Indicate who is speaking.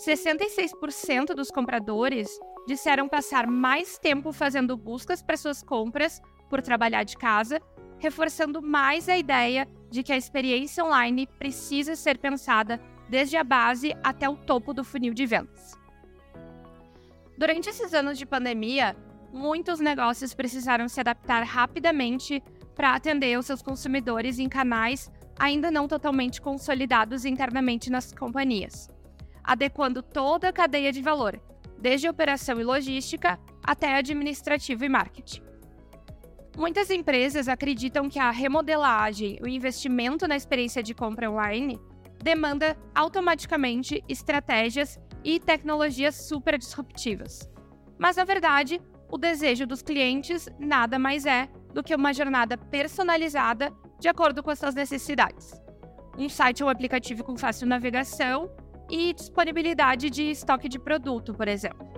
Speaker 1: 66% dos compradores disseram passar mais tempo fazendo buscas para suas compras por trabalhar de casa, reforçando mais a ideia de que a experiência online precisa ser pensada desde a base até o topo do funil de vendas. Durante esses anos de pandemia, muitos negócios precisaram se adaptar rapidamente para atender os seus consumidores em canais ainda não totalmente consolidados internamente nas companhias, adequando toda a cadeia de valor, desde operação e logística até administrativo e marketing. Muitas empresas acreditam que a remodelagem, o investimento na experiência de compra online demanda automaticamente estratégias e tecnologias super disruptivas. Mas, na verdade, o desejo dos clientes nada mais é do que uma jornada personalizada de acordo com as suas necessidades. Um site ou aplicativo com fácil navegação e disponibilidade de estoque de produto, por exemplo.